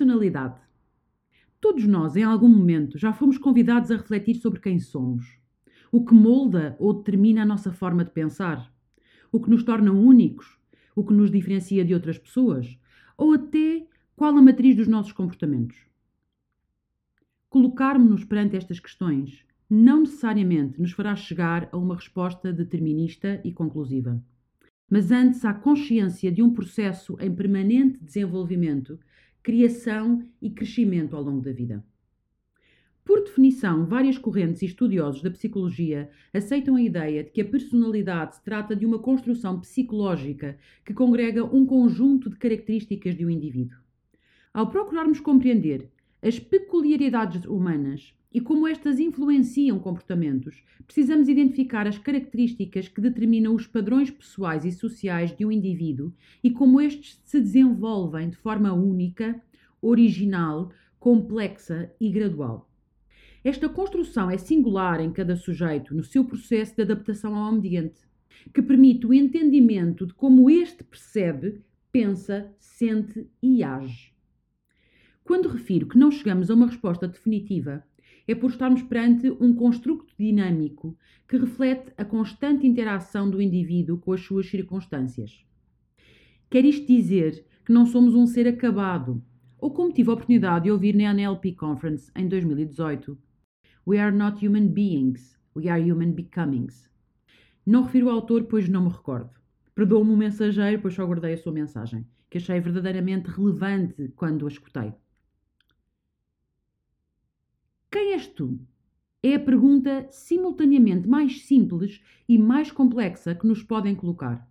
Personalidade. Todos nós, em algum momento, já fomos convidados a refletir sobre quem somos, o que molda ou determina a nossa forma de pensar, o que nos torna únicos, o que nos diferencia de outras pessoas, ou até qual a matriz dos nossos comportamentos. Colocarmos-nos perante estas questões não necessariamente nos fará chegar a uma resposta determinista e conclusiva, mas antes à consciência de um processo em permanente desenvolvimento criação e crescimento ao longo da vida. Por definição, várias correntes e estudiosos da psicologia aceitam a ideia de que a personalidade se trata de uma construção psicológica que congrega um conjunto de características de um indivíduo. Ao procurarmos compreender as peculiaridades humanas e como estas influenciam comportamentos, precisamos identificar as características que determinam os padrões pessoais e sociais de um indivíduo e como estes se desenvolvem de forma única, original, complexa e gradual. Esta construção é singular em cada sujeito no seu processo de adaptação ao ambiente, que permite o entendimento de como este percebe, pensa, sente e age. Quando refiro que não chegamos a uma resposta definitiva, é por estarmos perante um construto dinâmico que reflete a constante interação do indivíduo com as suas circunstâncias. Quer isto dizer que não somos um ser acabado, ou como tive a oportunidade de ouvir na NLP Conference em 2018, We are not human beings, we are human becomings. Não refiro o autor, pois não me recordo. Perdoa-me o mensageiro, pois só guardei a sua mensagem, que achei verdadeiramente relevante quando a escutei. Quem és tu? É a pergunta simultaneamente mais simples e mais complexa que nos podem colocar.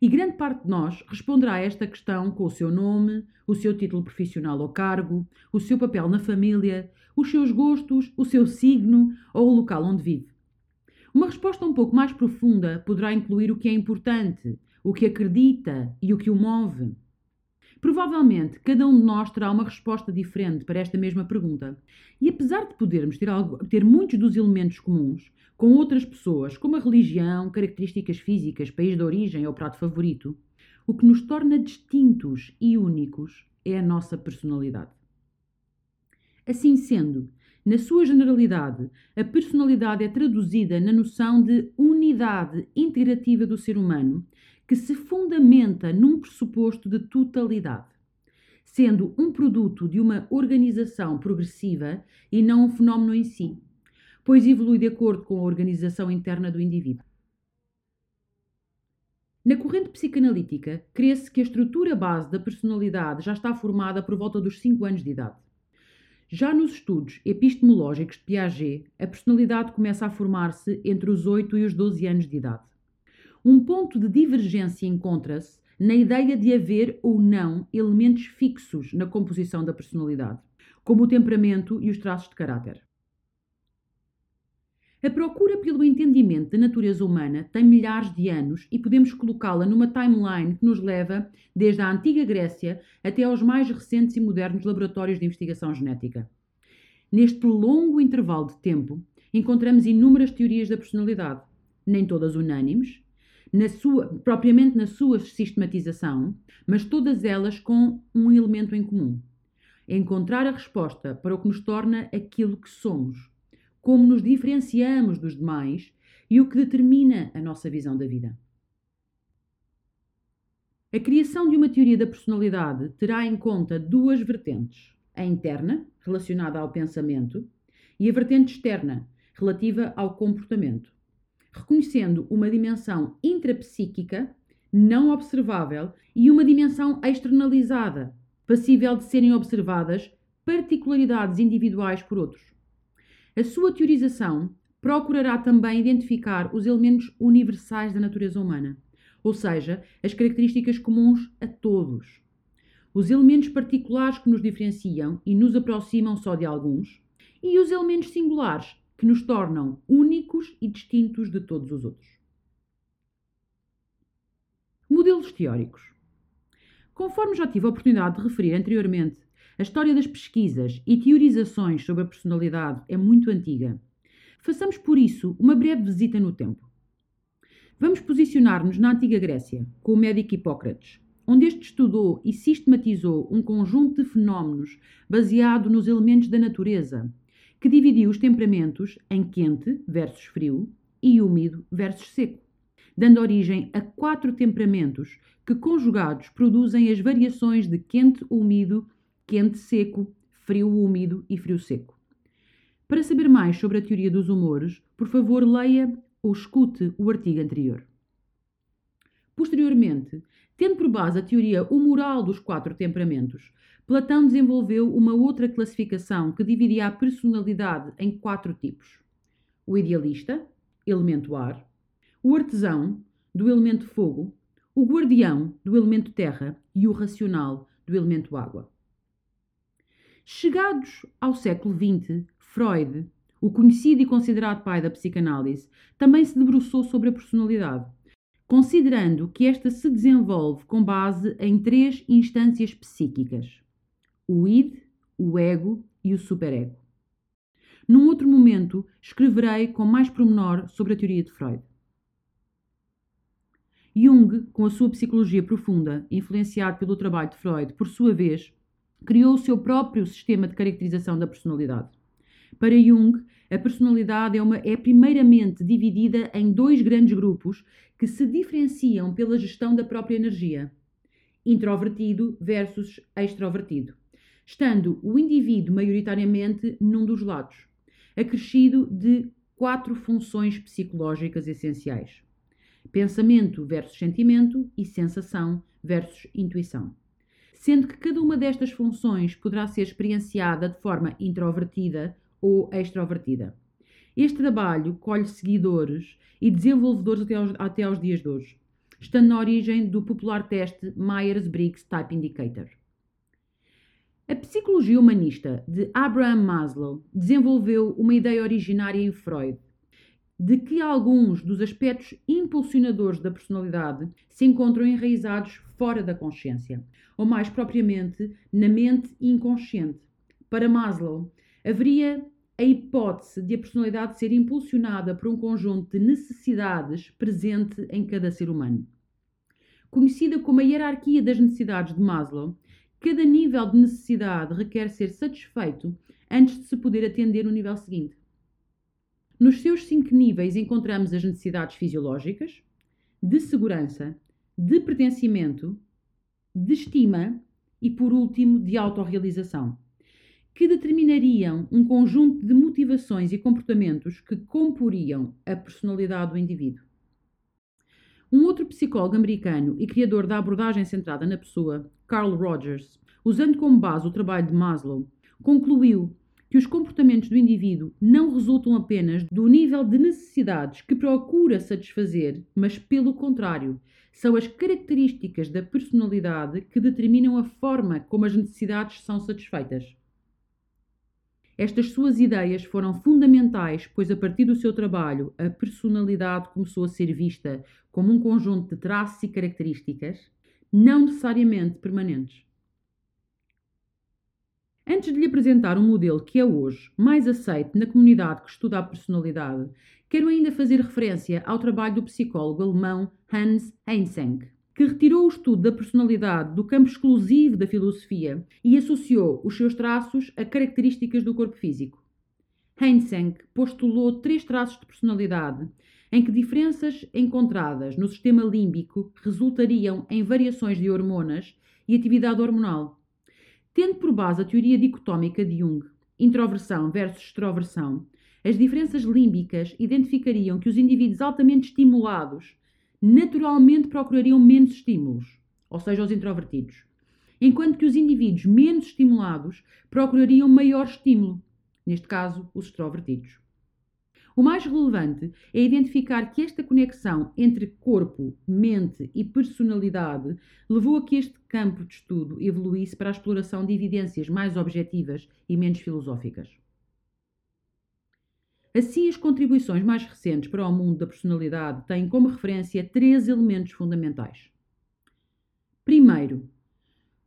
E grande parte de nós responderá a esta questão com o seu nome, o seu título profissional ou cargo, o seu papel na família, os seus gostos, o seu signo ou o local onde vive. Uma resposta um pouco mais profunda poderá incluir o que é importante, o que acredita e o que o move. Provavelmente cada um de nós terá uma resposta diferente para esta mesma pergunta. E apesar de podermos ter, algo, ter muitos dos elementos comuns com outras pessoas, como a religião, características físicas, país de origem ou prato favorito, o que nos torna distintos e únicos é a nossa personalidade. Assim sendo, na sua generalidade, a personalidade é traduzida na noção de unidade integrativa do ser humano que se fundamenta num pressuposto de totalidade, sendo um produto de uma organização progressiva e não um fenómeno em si, pois evolui de acordo com a organização interna do indivíduo. Na corrente psicanalítica, crê-se que a estrutura base da personalidade já está formada por volta dos 5 anos de idade. Já nos estudos epistemológicos de Piaget, a personalidade começa a formar-se entre os 8 e os 12 anos de idade. Um ponto de divergência encontra-se na ideia de haver ou não elementos fixos na composição da personalidade, como o temperamento e os traços de caráter. A procura pelo entendimento da natureza humana tem milhares de anos e podemos colocá-la numa timeline que nos leva desde a antiga Grécia até aos mais recentes e modernos laboratórios de investigação genética. Neste longo intervalo de tempo, encontramos inúmeras teorias da personalidade, nem todas unânimes, na sua, propriamente na sua sistematização, mas todas elas com um elemento em comum: encontrar a resposta para o que nos torna aquilo que somos, como nos diferenciamos dos demais e o que determina a nossa visão da vida. A criação de uma teoria da personalidade terá em conta duas vertentes: a interna, relacionada ao pensamento, e a vertente externa, relativa ao comportamento reconhecendo uma dimensão intrapsíquica não observável e uma dimensão externalizada, passível de serem observadas particularidades individuais por outros. A sua teorização procurará também identificar os elementos universais da natureza humana, ou seja, as características comuns a todos. Os elementos particulares que nos diferenciam e nos aproximam só de alguns, e os elementos singulares que nos tornam únicos e distintos de todos os outros. Modelos teóricos. Conforme já tive a oportunidade de referir anteriormente, a história das pesquisas e teorizações sobre a personalidade é muito antiga. Façamos por isso uma breve visita no tempo. Vamos posicionar-nos na antiga Grécia, com o médico Hipócrates, onde este estudou e sistematizou um conjunto de fenómenos baseado nos elementos da natureza, que dividiu os temperamentos em quente versus frio e úmido versus seco, dando origem a quatro temperamentos que, conjugados, produzem as variações de quente-úmido, quente-seco, frio-úmido e frio-seco. Para saber mais sobre a teoria dos humores, por favor, leia ou escute o artigo anterior. Posteriormente, tendo por base a teoria humoral dos quatro temperamentos, Platão desenvolveu uma outra classificação que dividia a personalidade em quatro tipos: o idealista, elemento ar, o artesão, do elemento fogo, o guardião, do elemento terra, e o racional, do elemento água. Chegados ao século XX, Freud, o conhecido e considerado pai da psicanálise, também se debruçou sobre a personalidade, considerando que esta se desenvolve com base em três instâncias psíquicas: o id, o ego e o superego. Num outro momento, escreverei com mais promenor sobre a teoria de Freud. Jung, com a sua psicologia profunda, influenciado pelo trabalho de Freud, por sua vez, criou o seu próprio sistema de caracterização da personalidade. Para Jung, a personalidade é, uma, é primeiramente dividida em dois grandes grupos que se diferenciam pela gestão da própria energia: introvertido versus extrovertido, estando o indivíduo maioritariamente num dos lados, acrescido de quatro funções psicológicas essenciais: pensamento versus sentimento e sensação versus intuição. Sendo que cada uma destas funções poderá ser experienciada de forma introvertida ou extrovertida. Este trabalho colhe seguidores e desenvolvedores até aos, até aos dias de hoje, estando na origem do popular teste Myers-Briggs Type Indicator. A psicologia humanista de Abraham Maslow desenvolveu uma ideia originária em Freud, de que alguns dos aspectos impulsionadores da personalidade se encontram enraizados fora da consciência, ou mais propriamente na mente inconsciente. Para Maslow, haveria a hipótese de a personalidade ser impulsionada por um conjunto de necessidades presente em cada ser humano. Conhecida como a hierarquia das necessidades de Maslow, cada nível de necessidade requer ser satisfeito antes de se poder atender no nível seguinte. Nos seus cinco níveis encontramos as necessidades fisiológicas, de segurança, de pertencimento, de estima e, por último, de autorrealização que determinariam um conjunto de motivações e comportamentos que comporiam a personalidade do indivíduo. Um outro psicólogo americano e criador da abordagem centrada na pessoa, Carl Rogers, usando como base o trabalho de Maslow, concluiu que os comportamentos do indivíduo não resultam apenas do nível de necessidades que procura satisfazer, mas, pelo contrário, são as características da personalidade que determinam a forma como as necessidades são satisfeitas. Estas suas ideias foram fundamentais, pois a partir do seu trabalho a personalidade começou a ser vista como um conjunto de traços e características, não necessariamente permanentes. Antes de lhe apresentar um modelo que é hoje mais aceito na comunidade que estuda a personalidade, quero ainda fazer referência ao trabalho do psicólogo alemão Hans Eysenck que retirou o estudo da personalidade do campo exclusivo da filosofia e associou os seus traços a características do corpo físico. Heinsenck postulou três traços de personalidade em que diferenças encontradas no sistema límbico resultariam em variações de hormonas e atividade hormonal. Tendo por base a teoria dicotómica de Jung, introversão versus extroversão, as diferenças límbicas identificariam que os indivíduos altamente estimulados naturalmente procurariam menos estímulos, ou seja, os introvertidos, enquanto que os indivíduos menos estimulados procurariam maior estímulo, neste caso, os extrovertidos. O mais relevante é identificar que esta conexão entre corpo, mente e personalidade levou a que este campo de estudo evoluísse para a exploração de evidências mais objetivas e menos filosóficas. Assim, as contribuições mais recentes para o mundo da personalidade têm como referência três elementos fundamentais. Primeiro,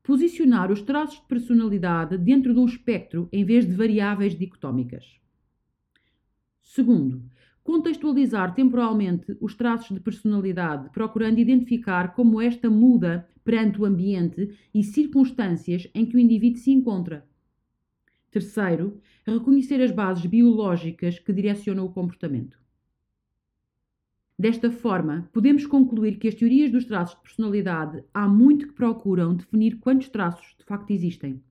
posicionar os traços de personalidade dentro de um espectro em vez de variáveis dicotómicas. Segundo, contextualizar temporalmente os traços de personalidade, procurando identificar como esta muda perante o ambiente e circunstâncias em que o indivíduo se encontra. Terceiro, reconhecer as bases biológicas que direcionam o comportamento. Desta forma, podemos concluir que as teorias dos traços de personalidade há muito que procuram definir quantos traços de facto existem.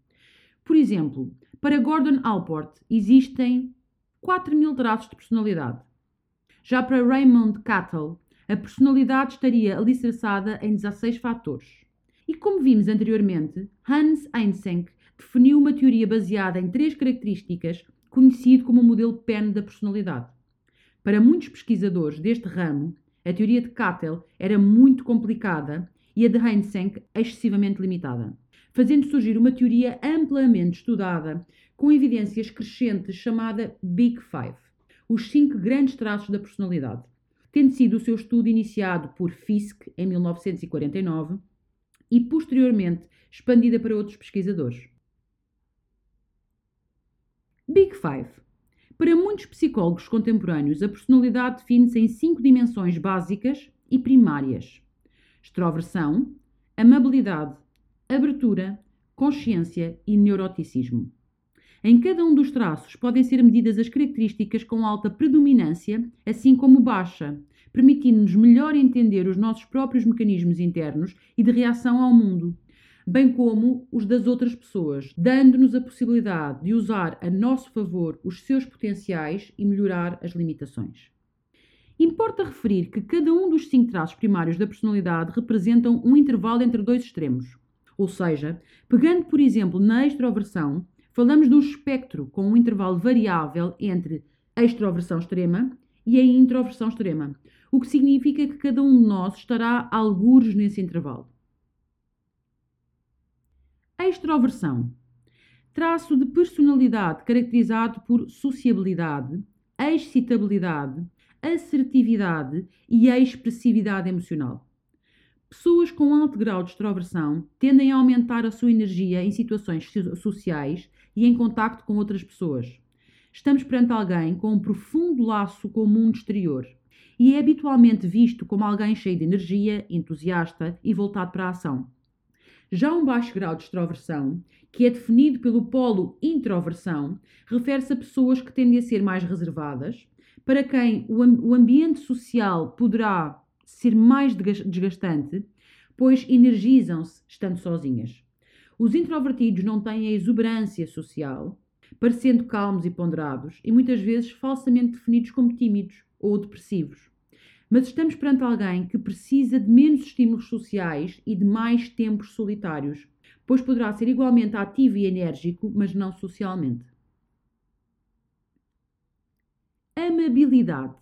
Por exemplo, para Gordon Allport existem 4 mil traços de personalidade. Já para Raymond Cattell, a personalidade estaria alicerçada em 16 fatores. E como vimos anteriormente, Hans Eysenck definiu uma teoria baseada em três características, conhecido como o modelo PEN da personalidade. Para muitos pesquisadores deste ramo, a teoria de Cattell era muito complicada e a de Eysenck excessivamente limitada, fazendo surgir uma teoria amplamente estudada, com evidências crescentes, chamada Big Five, os cinco grandes traços da personalidade, tendo sido o seu estudo iniciado por Fiske em 1949 e posteriormente expandida para outros pesquisadores. Big Five. Para muitos psicólogos contemporâneos, a personalidade define-se em cinco dimensões básicas e primárias: extroversão, amabilidade, abertura, consciência e neuroticismo. Em cada um dos traços podem ser medidas as características com alta predominância, assim como baixa, permitindo-nos melhor entender os nossos próprios mecanismos internos e de reação ao mundo, bem como os das outras pessoas, dando-nos a possibilidade de usar a nosso favor os seus potenciais e melhorar as limitações. Importa referir que cada um dos cinco traços primários da personalidade representam um intervalo entre dois extremos. Ou seja, pegando por exemplo na extroversão, falamos de um espectro com um intervalo variável entre a extroversão extrema e a introversão extrema, o que significa que cada um de nós estará algures nesse intervalo. Extroversão. Traço de personalidade caracterizado por sociabilidade, excitabilidade, assertividade e expressividade emocional. Pessoas com alto grau de extroversão tendem a aumentar a sua energia em situações sociais e em contacto com outras pessoas. Estamos perante alguém com um profundo laço com o mundo exterior e é habitualmente visto como alguém cheio de energia, entusiasta e voltado para a ação. Já um baixo grau de extroversão, que é definido pelo polo introversão, refere-se a pessoas que tendem a ser mais reservadas, para quem o, ambiente social poderá ser mais desgastante, pois energizam-se estando sozinhas. Os introvertidos não têm a exuberância social, parecendo calmos e ponderados, e muitas vezes falsamente definidos como tímidos ou depressivos mas estamos perante alguém que precisa de menos estímulos sociais e de mais tempos solitários, pois poderá ser igualmente ativo e enérgico, mas não socialmente. Amabilidade.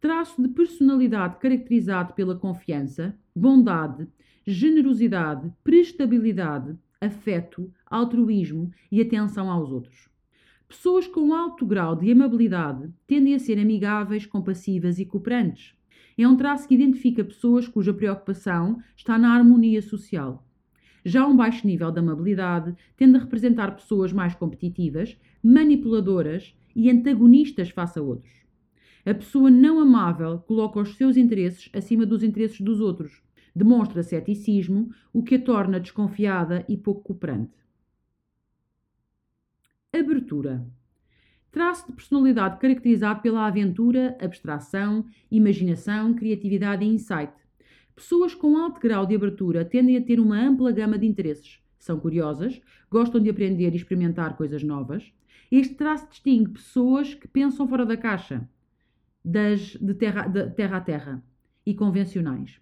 Traço de personalidade caracterizado pela confiança, bondade, generosidade, prestabilidade, afeto, altruísmo e atenção aos outros. Pessoas com alto grau de amabilidade tendem a ser amigáveis, compassivas e cooperantes. É um traço que identifica pessoas cuja preocupação está na harmonia social. Já um baixo nível de amabilidade tende a representar pessoas mais competitivas, manipuladoras e antagonistas face a outros. A pessoa não amável coloca os seus interesses acima dos interesses dos outros, demonstra ceticismo, o que a torna desconfiada e pouco cooperante. Abertura. Traço de personalidade caracterizado pela aventura, abstração, imaginação, criatividade e insight. Pessoas com alto grau de abertura tendem a ter uma ampla gama de interesses. São curiosas, gostam de aprender e experimentar coisas novas. Este traço distingue pessoas que pensam fora da caixa, das de terra, de terra a terra e convencionais.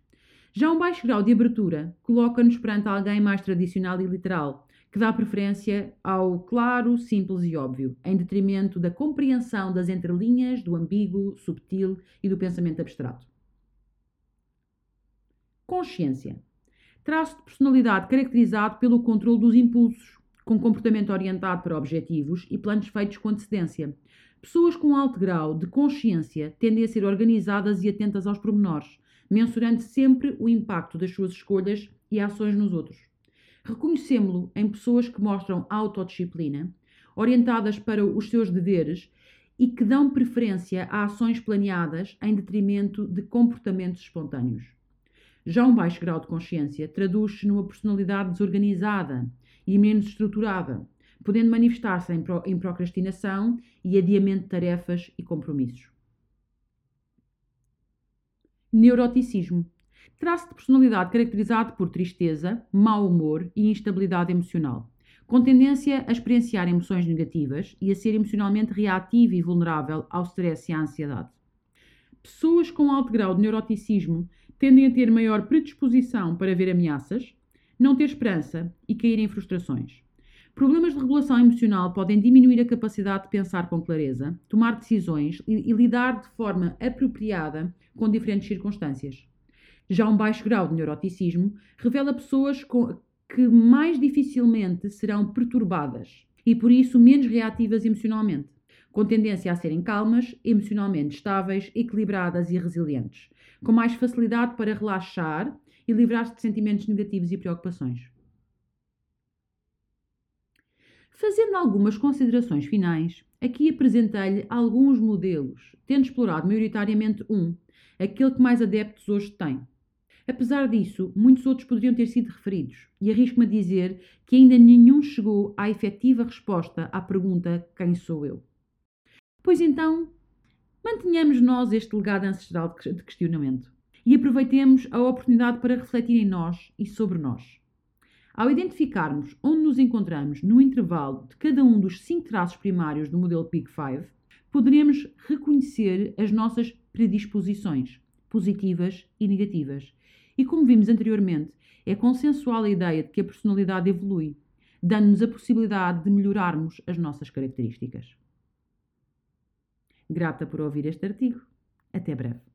Já um baixo grau de abertura coloca-nos perante alguém mais tradicional e literal, que dá preferência ao claro, simples e óbvio, em detrimento da compreensão das entrelinhas, do ambíguo, subtil e do pensamento abstrato. Consciência. Traço de personalidade caracterizado pelo controle dos impulsos, com comportamento orientado para objetivos e planos feitos com antecedência. Pessoas com alto grau de consciência tendem a ser organizadas e atentas aos pormenores, mensurando sempre o impacto das suas escolhas e ações nos outros. Reconhecemos-lo em pessoas que mostram autodisciplina, orientadas para os seus deveres e que dão preferência a ações planeadas em detrimento de comportamentos espontâneos. Já um baixo grau de consciência traduz-se numa personalidade desorganizada e menos estruturada, podendo manifestar-se em, pro, em procrastinação e adiamento de tarefas e compromissos. Neuroticismo. Traço de personalidade caracterizado por tristeza, mau humor e instabilidade emocional, com tendência a experienciar emoções negativas e a ser emocionalmente reativo e vulnerável ao stress e à ansiedade. Pessoas com alto grau de neuroticismo tendem a ter maior predisposição para ver ameaças, não ter esperança e cair em frustrações. Problemas de regulação emocional podem diminuir a capacidade de pensar com clareza, tomar decisões e, e lidar de forma apropriada com diferentes circunstâncias. Já um baixo grau de neuroticismo revela pessoas com, que mais dificilmente serão perturbadas e, por isso, menos reativas emocionalmente, com tendência a serem calmas, emocionalmente estáveis, equilibradas e resilientes, com mais facilidade para relaxar e livrar-se de sentimentos negativos e preocupações. Fazendo algumas considerações finais, aqui apresentei-lhe alguns modelos, tendo explorado maioritariamente um, aquele que mais adeptos hoje tem. Apesar disso, muitos outros poderiam ter sido referidos, e arrisco-me a dizer que ainda nenhum chegou à efetiva resposta à pergunta: quem sou eu? Pois então, mantenhamos nós este legado ancestral de questionamento e aproveitemos a oportunidade para refletir em nós e sobre nós. Ao identificarmos onde nos encontramos no intervalo de cada um dos cinco traços primários do modelo Peak 5, poderemos reconhecer as nossas predisposições, positivas e negativas. E como vimos anteriormente, é consensual a ideia de que a personalidade evolui, dando-nos a possibilidade de melhorarmos as nossas características. Grata por ouvir este artigo. Até breve.